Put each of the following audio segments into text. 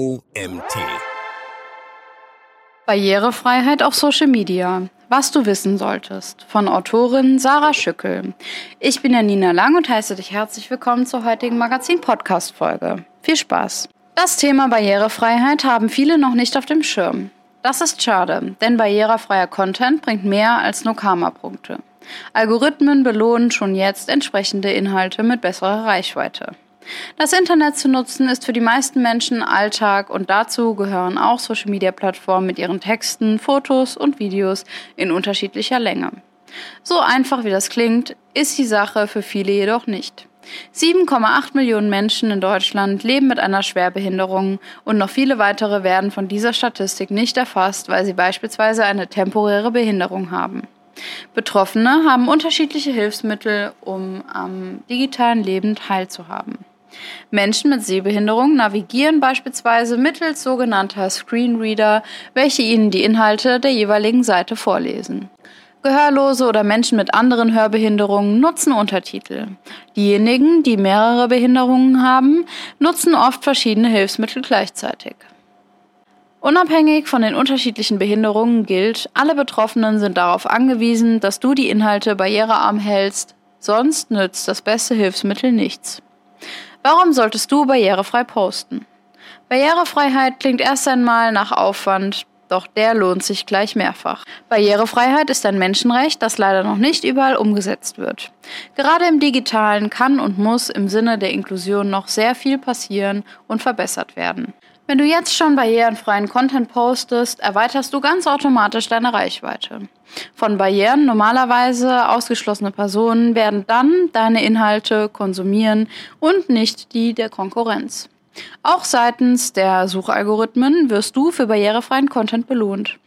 OMT. Barrierefreiheit auf Social Media. Was du wissen solltest. Von Autorin Sarah Schückel. Ich bin Janina Lang und heiße dich herzlich willkommen zur heutigen Magazin-Podcast-Folge. Viel Spaß. Das Thema Barrierefreiheit haben viele noch nicht auf dem Schirm. Das ist schade, denn barrierefreier Content bringt mehr als nur Karma-Punkte. Algorithmen belohnen schon jetzt entsprechende Inhalte mit besserer Reichweite. Das Internet zu nutzen ist für die meisten Menschen Alltag und dazu gehören auch Social-Media-Plattformen mit ihren Texten, Fotos und Videos in unterschiedlicher Länge. So einfach wie das klingt, ist die Sache für viele jedoch nicht. 7,8 Millionen Menschen in Deutschland leben mit einer Schwerbehinderung und noch viele weitere werden von dieser Statistik nicht erfasst, weil sie beispielsweise eine temporäre Behinderung haben. Betroffene haben unterschiedliche Hilfsmittel, um am digitalen Leben teilzuhaben. Menschen mit Sehbehinderung navigieren beispielsweise mittels sogenannter Screenreader, welche ihnen die Inhalte der jeweiligen Seite vorlesen. Gehörlose oder Menschen mit anderen Hörbehinderungen nutzen Untertitel. Diejenigen, die mehrere Behinderungen haben, nutzen oft verschiedene Hilfsmittel gleichzeitig. Unabhängig von den unterschiedlichen Behinderungen gilt, alle Betroffenen sind darauf angewiesen, dass du die Inhalte barrierearm hältst, sonst nützt das beste Hilfsmittel nichts. Warum solltest du barrierefrei posten? Barrierefreiheit klingt erst einmal nach Aufwand, doch der lohnt sich gleich mehrfach. Barrierefreiheit ist ein Menschenrecht, das leider noch nicht überall umgesetzt wird. Gerade im digitalen kann und muss im Sinne der Inklusion noch sehr viel passieren und verbessert werden. Wenn du jetzt schon barrierenfreien Content postest, erweiterst du ganz automatisch deine Reichweite. Von Barrieren normalerweise ausgeschlossene Personen werden dann deine Inhalte konsumieren und nicht die der Konkurrenz. Auch seitens der Suchalgorithmen wirst du für barrierefreien Content belohnt.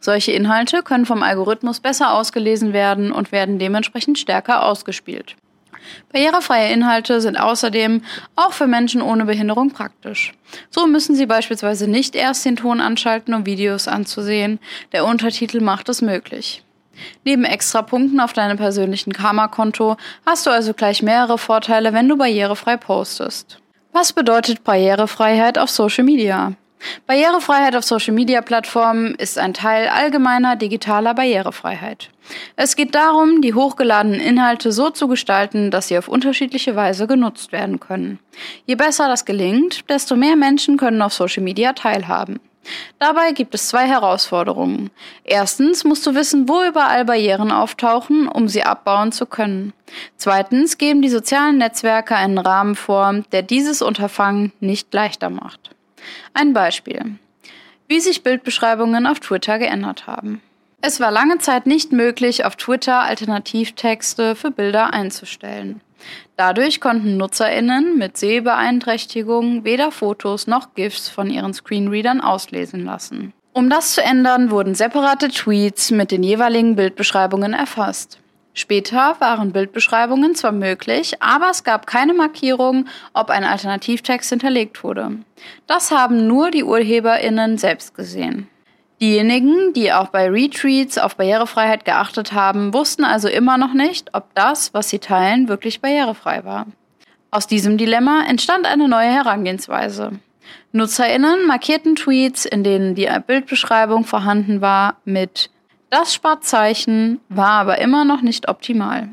Solche Inhalte können vom Algorithmus besser ausgelesen werden und werden dementsprechend stärker ausgespielt. Barrierefreie Inhalte sind außerdem auch für Menschen ohne Behinderung praktisch. So müssen sie beispielsweise nicht erst den Ton anschalten, um Videos anzusehen. Der Untertitel macht es möglich. Neben Extrapunkten auf deinem persönlichen Karma-Konto hast du also gleich mehrere Vorteile, wenn du barrierefrei postest. Was bedeutet Barrierefreiheit auf Social Media? Barrierefreiheit auf Social-Media-Plattformen ist ein Teil allgemeiner digitaler Barrierefreiheit. Es geht darum, die hochgeladenen Inhalte so zu gestalten, dass sie auf unterschiedliche Weise genutzt werden können. Je besser das gelingt, desto mehr Menschen können auf Social Media teilhaben. Dabei gibt es zwei Herausforderungen. Erstens musst du wissen, wo überall Barrieren auftauchen, um sie abbauen zu können. Zweitens geben die sozialen Netzwerke einen Rahmen vor, der dieses Unterfangen nicht leichter macht. Ein Beispiel. Wie sich Bildbeschreibungen auf Twitter geändert haben. Es war lange Zeit nicht möglich, auf Twitter Alternativtexte für Bilder einzustellen. Dadurch konnten Nutzerinnen mit Sehbeeinträchtigung weder Fotos noch GIFs von ihren Screenreadern auslesen lassen. Um das zu ändern, wurden separate Tweets mit den jeweiligen Bildbeschreibungen erfasst. Später waren Bildbeschreibungen zwar möglich, aber es gab keine Markierung, ob ein Alternativtext hinterlegt wurde. Das haben nur die Urheberinnen selbst gesehen. Diejenigen, die auch bei Retweets auf Barrierefreiheit geachtet haben, wussten also immer noch nicht, ob das, was sie teilen, wirklich barrierefrei war. Aus diesem Dilemma entstand eine neue Herangehensweise. Nutzerinnen markierten Tweets, in denen die Bildbeschreibung vorhanden war, mit das Sparzeichen war aber immer noch nicht optimal.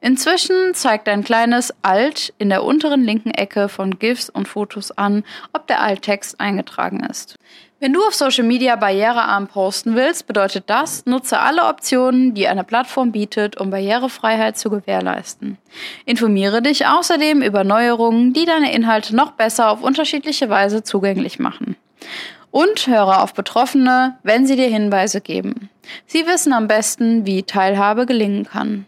Inzwischen zeigt ein kleines Alt in der unteren linken Ecke von GIFs und Fotos an, ob der Alttext eingetragen ist. Wenn du auf Social Media barrierearm posten willst, bedeutet das, nutze alle Optionen, die eine Plattform bietet, um Barrierefreiheit zu gewährleisten. Informiere dich außerdem über Neuerungen, die deine Inhalte noch besser auf unterschiedliche Weise zugänglich machen. Und höre auf Betroffene, wenn sie dir Hinweise geben. Sie wissen am besten, wie Teilhabe gelingen kann.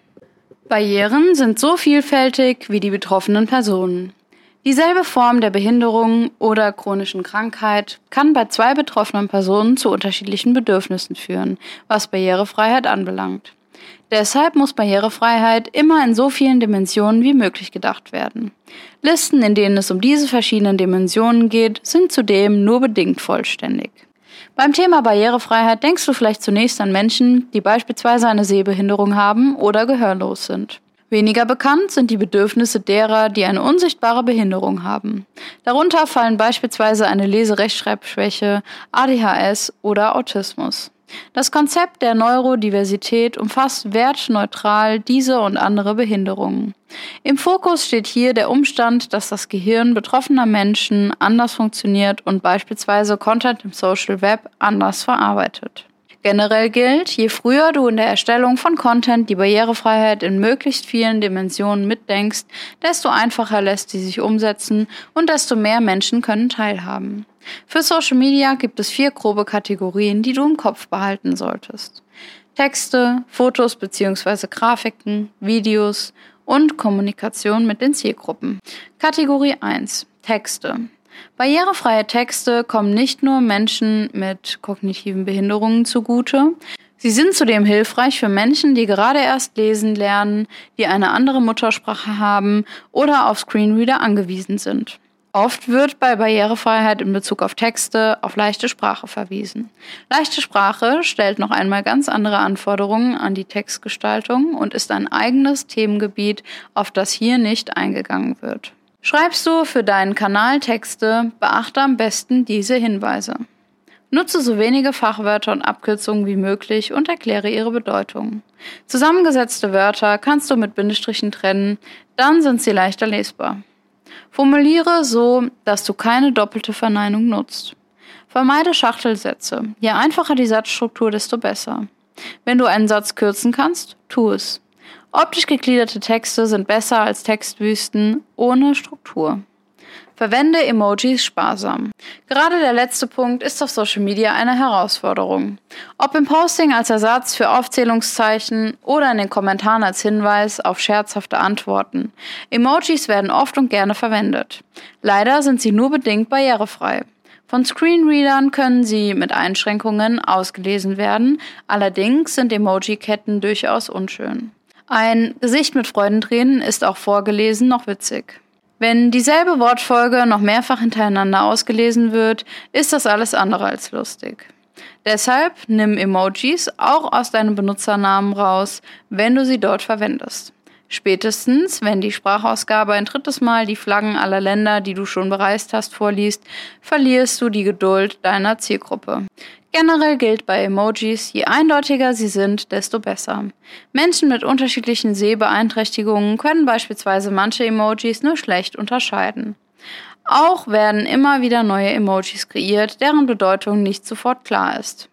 Barrieren sind so vielfältig wie die betroffenen Personen. Dieselbe Form der Behinderung oder chronischen Krankheit kann bei zwei betroffenen Personen zu unterschiedlichen Bedürfnissen führen, was Barrierefreiheit anbelangt. Deshalb muss Barrierefreiheit immer in so vielen Dimensionen wie möglich gedacht werden. Listen, in denen es um diese verschiedenen Dimensionen geht, sind zudem nur bedingt vollständig. Beim Thema Barrierefreiheit denkst du vielleicht zunächst an Menschen, die beispielsweise eine Sehbehinderung haben oder gehörlos sind. Weniger bekannt sind die Bedürfnisse derer, die eine unsichtbare Behinderung haben. Darunter fallen beispielsweise eine Leserechtschreibschwäche, ADHS oder Autismus. Das Konzept der Neurodiversität umfasst wertneutral diese und andere Behinderungen. Im Fokus steht hier der Umstand, dass das Gehirn betroffener Menschen anders funktioniert und beispielsweise Content im Social Web anders verarbeitet. Generell gilt, je früher du in der Erstellung von Content die Barrierefreiheit in möglichst vielen Dimensionen mitdenkst, desto einfacher lässt sie sich umsetzen und desto mehr Menschen können teilhaben. Für Social Media gibt es vier grobe Kategorien, die du im Kopf behalten solltest. Texte, Fotos bzw. Grafiken, Videos und Kommunikation mit den Zielgruppen. Kategorie 1. Texte. Barrierefreie Texte kommen nicht nur Menschen mit kognitiven Behinderungen zugute, sie sind zudem hilfreich für Menschen, die gerade erst lesen lernen, die eine andere Muttersprache haben oder auf Screenreader angewiesen sind. Oft wird bei Barrierefreiheit in Bezug auf Texte auf leichte Sprache verwiesen. Leichte Sprache stellt noch einmal ganz andere Anforderungen an die Textgestaltung und ist ein eigenes Themengebiet, auf das hier nicht eingegangen wird. Schreibst du für deinen Kanal Texte, beachte am besten diese Hinweise. Nutze so wenige Fachwörter und Abkürzungen wie möglich und erkläre ihre Bedeutung. Zusammengesetzte Wörter kannst du mit Bindestrichen trennen, dann sind sie leichter lesbar. Formuliere so, dass du keine doppelte Verneinung nutzt. Vermeide Schachtelsätze. Je einfacher die Satzstruktur, desto besser. Wenn du einen Satz kürzen kannst, tu es. Optisch gegliederte Texte sind besser als Textwüsten ohne Struktur. Verwende Emojis sparsam. Gerade der letzte Punkt ist auf Social Media eine Herausforderung. Ob im Posting als Ersatz für Aufzählungszeichen oder in den Kommentaren als Hinweis auf scherzhafte Antworten. Emojis werden oft und gerne verwendet. Leider sind sie nur bedingt barrierefrei. Von Screenreadern können sie mit Einschränkungen ausgelesen werden, allerdings sind Emoji-Ketten durchaus unschön. Ein Gesicht mit Freudentränen ist auch vorgelesen noch witzig. Wenn dieselbe Wortfolge noch mehrfach hintereinander ausgelesen wird, ist das alles andere als lustig. Deshalb nimm Emojis auch aus deinem Benutzernamen raus, wenn du sie dort verwendest. Spätestens, wenn die Sprachausgabe ein drittes Mal die Flaggen aller Länder, die du schon bereist hast, vorliest, verlierst du die Geduld deiner Zielgruppe. Generell gilt bei Emojis, je eindeutiger sie sind, desto besser. Menschen mit unterschiedlichen Sehbeeinträchtigungen können beispielsweise manche Emojis nur schlecht unterscheiden. Auch werden immer wieder neue Emojis kreiert, deren Bedeutung nicht sofort klar ist.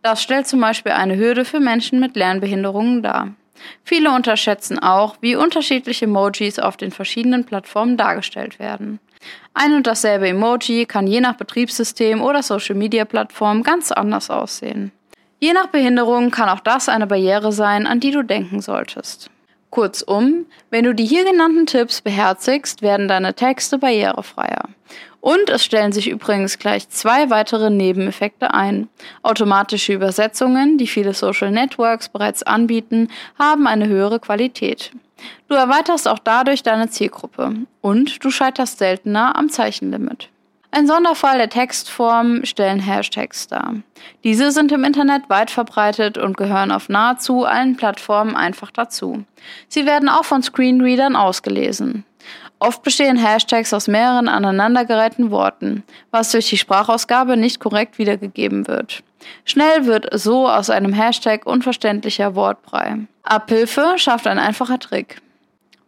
Das stellt zum Beispiel eine Hürde für Menschen mit Lernbehinderungen dar. Viele unterschätzen auch, wie unterschiedliche Emojis auf den verschiedenen Plattformen dargestellt werden. Ein und dasselbe Emoji kann je nach Betriebssystem oder Social-Media-Plattform ganz anders aussehen. Je nach Behinderung kann auch das eine Barriere sein, an die du denken solltest. Kurzum, wenn du die hier genannten Tipps beherzigst, werden deine Texte barrierefreier. Und es stellen sich übrigens gleich zwei weitere Nebeneffekte ein. Automatische Übersetzungen, die viele Social Networks bereits anbieten, haben eine höhere Qualität. Du erweiterst auch dadurch deine Zielgruppe und du scheiterst seltener am Zeichenlimit. Ein Sonderfall der Textform stellen Hashtags dar. Diese sind im Internet weit verbreitet und gehören auf nahezu allen Plattformen einfach dazu. Sie werden auch von Screenreadern ausgelesen. Oft bestehen Hashtags aus mehreren aneinandergereihten Worten, was durch die Sprachausgabe nicht korrekt wiedergegeben wird. Schnell wird so aus einem Hashtag unverständlicher Wortbrei. Abhilfe schafft ein einfacher Trick.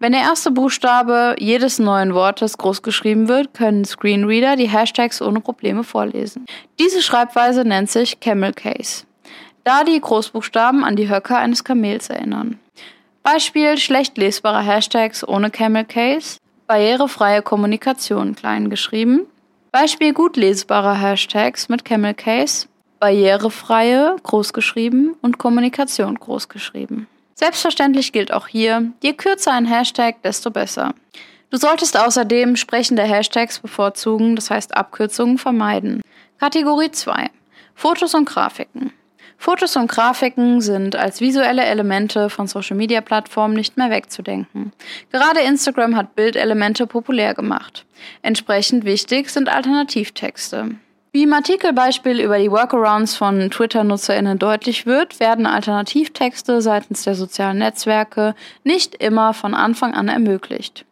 Wenn der erste Buchstabe jedes neuen Wortes großgeschrieben wird, können Screenreader die Hashtags ohne Probleme vorlesen. Diese Schreibweise nennt sich Camel Case, da die Großbuchstaben an die Höcker eines Kamels erinnern. Beispiel schlecht lesbare Hashtags ohne Camel Case Barrierefreie Kommunikation klein geschrieben. Beispiel gut lesbarer Hashtags mit Camel Case. Barrierefreie großgeschrieben und Kommunikation großgeschrieben. Selbstverständlich gilt auch hier, je kürzer ein Hashtag, desto besser. Du solltest außerdem sprechende Hashtags bevorzugen, das heißt Abkürzungen vermeiden. Kategorie 2. Fotos und Grafiken. Fotos und Grafiken sind als visuelle Elemente von Social-Media-Plattformen nicht mehr wegzudenken. Gerade Instagram hat Bildelemente populär gemacht. Entsprechend wichtig sind Alternativtexte. Wie im Artikelbeispiel über die Workarounds von Twitter-NutzerInnen deutlich wird, werden Alternativtexte seitens der sozialen Netzwerke nicht immer von Anfang an ermöglicht.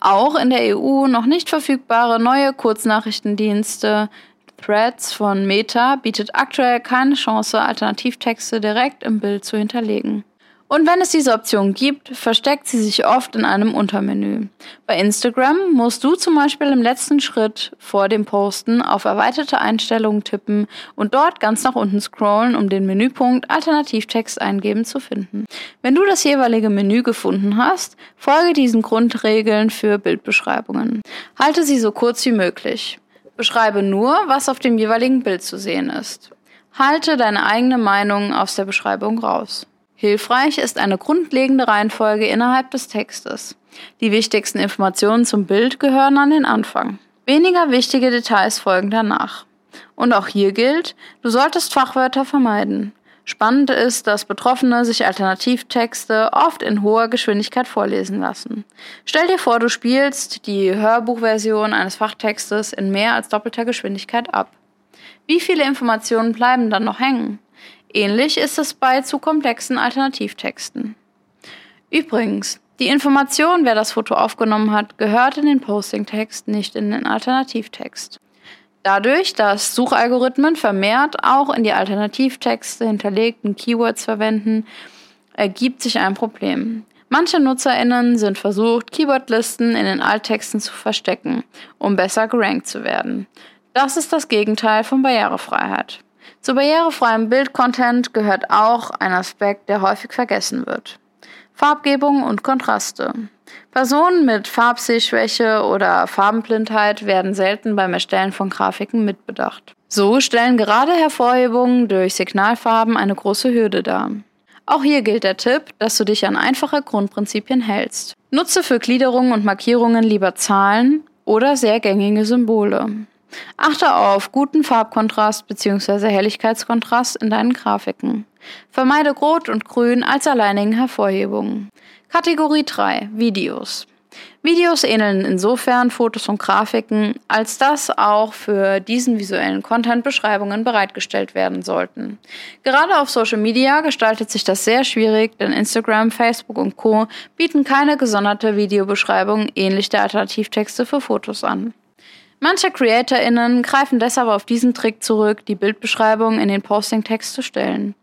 Auch in der EU noch nicht verfügbare neue Kurznachrichtendienste Threads von Meta bietet aktuell keine Chance, Alternativtexte direkt im Bild zu hinterlegen. Und wenn es diese Option gibt, versteckt sie sich oft in einem Untermenü. Bei Instagram musst du zum Beispiel im letzten Schritt vor dem Posten auf erweiterte Einstellungen tippen und dort ganz nach unten scrollen, um den Menüpunkt Alternativtext eingeben zu finden. Wenn du das jeweilige Menü gefunden hast, folge diesen Grundregeln für Bildbeschreibungen. Halte sie so kurz wie möglich. Beschreibe nur, was auf dem jeweiligen Bild zu sehen ist. Halte deine eigene Meinung aus der Beschreibung raus. Hilfreich ist eine grundlegende Reihenfolge innerhalb des Textes. Die wichtigsten Informationen zum Bild gehören an den Anfang. Weniger wichtige Details folgen danach. Und auch hier gilt, du solltest Fachwörter vermeiden. Spannend ist, dass Betroffene sich Alternativtexte oft in hoher Geschwindigkeit vorlesen lassen. Stell dir vor, du spielst die Hörbuchversion eines Fachtextes in mehr als doppelter Geschwindigkeit ab. Wie viele Informationen bleiben dann noch hängen? Ähnlich ist es bei zu komplexen Alternativtexten. Übrigens, die Information, wer das Foto aufgenommen hat, gehört in den Posting-Text, nicht in den Alternativtext. Dadurch, dass Suchalgorithmen vermehrt auch in die Alternativtexte hinterlegten Keywords verwenden, ergibt sich ein Problem. Manche NutzerInnen sind versucht, Keywordlisten in den Alttexten zu verstecken, um besser gerankt zu werden. Das ist das Gegenteil von Barrierefreiheit. Zu barrierefreiem Bildcontent gehört auch ein Aspekt, der häufig vergessen wird. Farbgebung und Kontraste. Personen mit Farbsehschwäche oder Farbenblindheit werden selten beim Erstellen von Grafiken mitbedacht. So stellen gerade Hervorhebungen durch Signalfarben eine große Hürde dar. Auch hier gilt der Tipp, dass du dich an einfache Grundprinzipien hältst. Nutze für Gliederungen und Markierungen lieber Zahlen oder sehr gängige Symbole. Achte auf guten Farbkontrast bzw. Helligkeitskontrast in deinen Grafiken. Vermeide Rot und Grün als alleinigen Hervorhebungen. Kategorie 3 Videos. Videos ähneln insofern Fotos und Grafiken, als dass auch für diesen visuellen Content Beschreibungen bereitgestellt werden sollten. Gerade auf Social Media gestaltet sich das sehr schwierig, denn Instagram, Facebook und Co bieten keine gesonderte Videobeschreibung ähnlich der Alternativtexte für Fotos an. Manche CreatorInnen greifen deshalb auf diesen Trick zurück, die Bildbeschreibung in den Posting-Text zu stellen.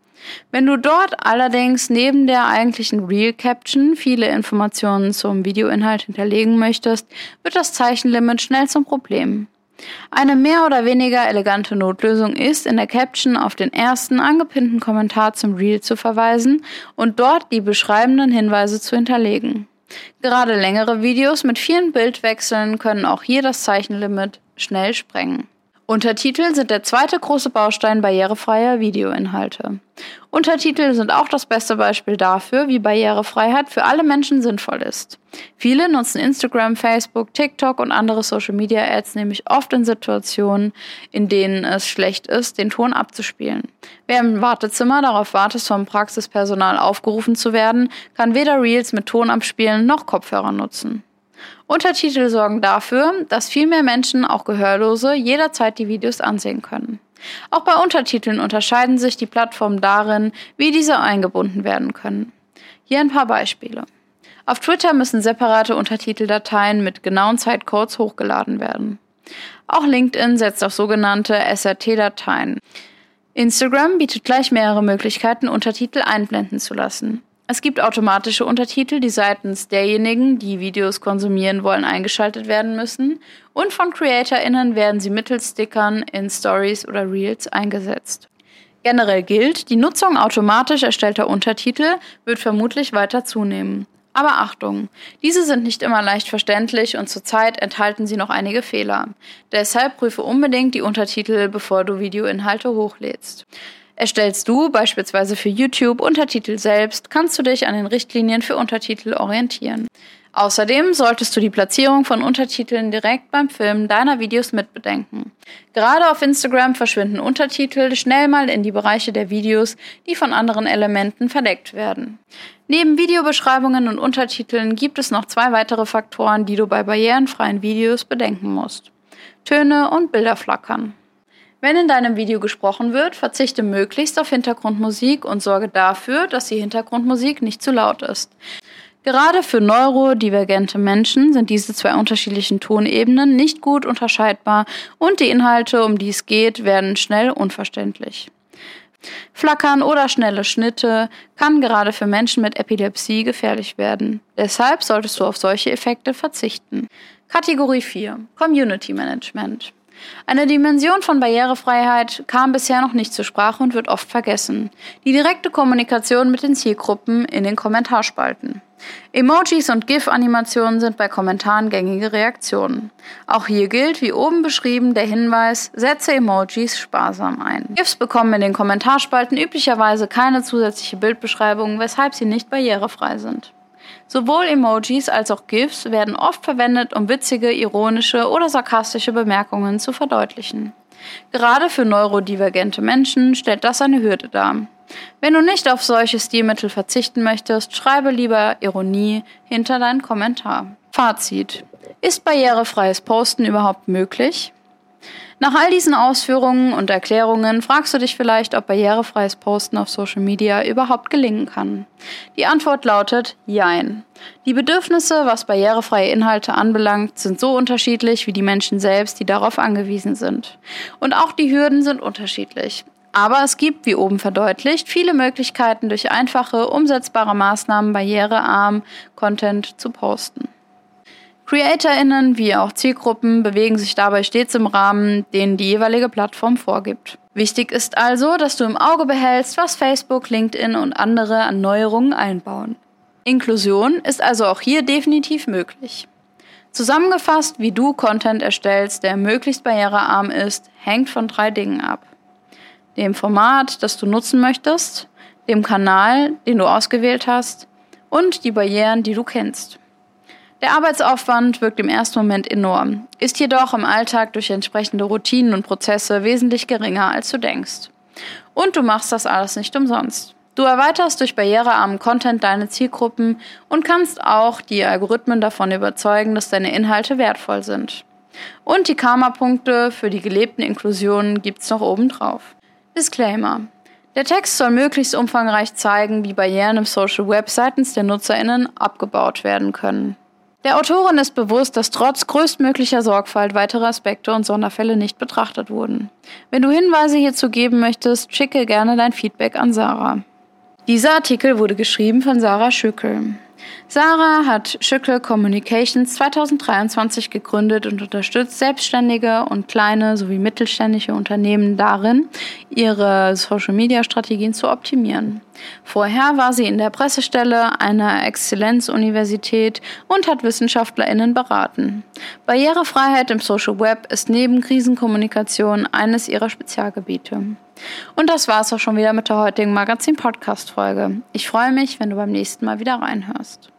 Wenn du dort allerdings neben der eigentlichen Real Caption viele Informationen zum Videoinhalt hinterlegen möchtest, wird das Zeichenlimit schnell zum Problem. Eine mehr oder weniger elegante Notlösung ist, in der Caption auf den ersten angepinnten Kommentar zum Reel zu verweisen und dort die beschreibenden Hinweise zu hinterlegen. Gerade längere Videos mit vielen Bildwechseln können auch hier das Zeichenlimit schnell sprengen. Untertitel sind der zweite große Baustein barrierefreier Videoinhalte. Untertitel sind auch das beste Beispiel dafür, wie Barrierefreiheit für alle Menschen sinnvoll ist. Viele nutzen Instagram, Facebook, TikTok und andere Social Media Ads nämlich oft in Situationen, in denen es schlecht ist, den Ton abzuspielen. Wer im Wartezimmer darauf wartet, vom Praxispersonal aufgerufen zu werden, kann weder Reels mit Ton abspielen noch Kopfhörer nutzen. Untertitel sorgen dafür, dass viel mehr Menschen, auch Gehörlose, jederzeit die Videos ansehen können. Auch bei Untertiteln unterscheiden sich die Plattformen darin, wie diese eingebunden werden können. Hier ein paar Beispiele. Auf Twitter müssen separate Untertiteldateien mit genauen Zeitcodes hochgeladen werden. Auch LinkedIn setzt auf sogenannte SRT-Dateien. Instagram bietet gleich mehrere Möglichkeiten, Untertitel einblenden zu lassen. Es gibt automatische Untertitel, die seitens derjenigen, die Videos konsumieren wollen, eingeschaltet werden müssen. Und von CreatorInnen werden sie mittels Stickern in Stories oder Reels eingesetzt. Generell gilt, die Nutzung automatisch erstellter Untertitel wird vermutlich weiter zunehmen. Aber Achtung, diese sind nicht immer leicht verständlich und zurzeit enthalten sie noch einige Fehler. Deshalb prüfe unbedingt die Untertitel, bevor du Videoinhalte hochlädst. Erstellst du beispielsweise für YouTube Untertitel selbst, kannst du dich an den Richtlinien für Untertitel orientieren. Außerdem solltest du die Platzierung von Untertiteln direkt beim Filmen deiner Videos mitbedenken. Gerade auf Instagram verschwinden Untertitel schnell mal in die Bereiche der Videos, die von anderen Elementen verdeckt werden. Neben Videobeschreibungen und Untertiteln gibt es noch zwei weitere Faktoren, die du bei barrierenfreien Videos bedenken musst. Töne und Bilder flackern. Wenn in deinem Video gesprochen wird, verzichte möglichst auf Hintergrundmusik und sorge dafür, dass die Hintergrundmusik nicht zu laut ist. Gerade für neurodivergente Menschen sind diese zwei unterschiedlichen Tonebenen nicht gut unterscheidbar und die Inhalte, um die es geht, werden schnell unverständlich. Flackern oder schnelle Schnitte kann gerade für Menschen mit Epilepsie gefährlich werden. Deshalb solltest du auf solche Effekte verzichten. Kategorie 4 Community Management. Eine Dimension von Barrierefreiheit kam bisher noch nicht zur Sprache und wird oft vergessen. Die direkte Kommunikation mit den Zielgruppen in den Kommentarspalten. Emojis und GIF-Animationen sind bei Kommentaren gängige Reaktionen. Auch hier gilt, wie oben beschrieben, der Hinweis, setze Emojis sparsam ein. GIFs bekommen in den Kommentarspalten üblicherweise keine zusätzliche Bildbeschreibung, weshalb sie nicht barrierefrei sind. Sowohl Emojis als auch GIFs werden oft verwendet, um witzige, ironische oder sarkastische Bemerkungen zu verdeutlichen. Gerade für neurodivergente Menschen stellt das eine Hürde dar. Wenn du nicht auf solche Stilmittel verzichten möchtest, schreibe lieber Ironie hinter deinen Kommentar. Fazit. Ist barrierefreies Posten überhaupt möglich? Nach all diesen Ausführungen und Erklärungen fragst du dich vielleicht, ob barrierefreies Posten auf Social Media überhaupt gelingen kann. Die Antwort lautet Jein. Die Bedürfnisse, was barrierefreie Inhalte anbelangt, sind so unterschiedlich wie die Menschen selbst, die darauf angewiesen sind. Und auch die Hürden sind unterschiedlich. Aber es gibt, wie oben verdeutlicht, viele Möglichkeiten, durch einfache, umsetzbare Maßnahmen barrierearm Content zu posten. CreatorInnen wie auch Zielgruppen bewegen sich dabei stets im Rahmen, den die jeweilige Plattform vorgibt. Wichtig ist also, dass du im Auge behältst, was Facebook, LinkedIn und andere an Neuerungen einbauen. Inklusion ist also auch hier definitiv möglich. Zusammengefasst, wie du Content erstellst, der möglichst barrierearm ist, hängt von drei Dingen ab. Dem Format, das du nutzen möchtest, dem Kanal, den du ausgewählt hast und die Barrieren, die du kennst. Der Arbeitsaufwand wirkt im ersten Moment enorm, ist jedoch im Alltag durch entsprechende Routinen und Prozesse wesentlich geringer, als du denkst. Und du machst das alles nicht umsonst. Du erweiterst durch barrierearmen Content deine Zielgruppen und kannst auch die Algorithmen davon überzeugen, dass deine Inhalte wertvoll sind. Und die Karma-Punkte für die gelebten Inklusionen gibt's noch obendrauf. Disclaimer. Der Text soll möglichst umfangreich zeigen, wie Barrieren im Social Web seitens der NutzerInnen abgebaut werden können. Der Autorin ist bewusst, dass trotz größtmöglicher Sorgfalt weitere Aspekte und Sonderfälle nicht betrachtet wurden. Wenn du Hinweise hierzu geben möchtest, schicke gerne dein Feedback an Sarah. Dieser Artikel wurde geschrieben von Sarah Schückel. Sarah hat Schückel Communications 2023 gegründet und unterstützt selbstständige und kleine sowie mittelständische Unternehmen darin, ihre Social-Media-Strategien zu optimieren. Vorher war sie in der Pressestelle einer Exzellenzuniversität und hat WissenschaftlerInnen beraten. Barrierefreiheit im Social Web ist neben Krisenkommunikation eines ihrer Spezialgebiete. Und das war's auch schon wieder mit der heutigen Magazin-Podcast-Folge. Ich freue mich, wenn du beim nächsten Mal wieder reinhörst. podcast.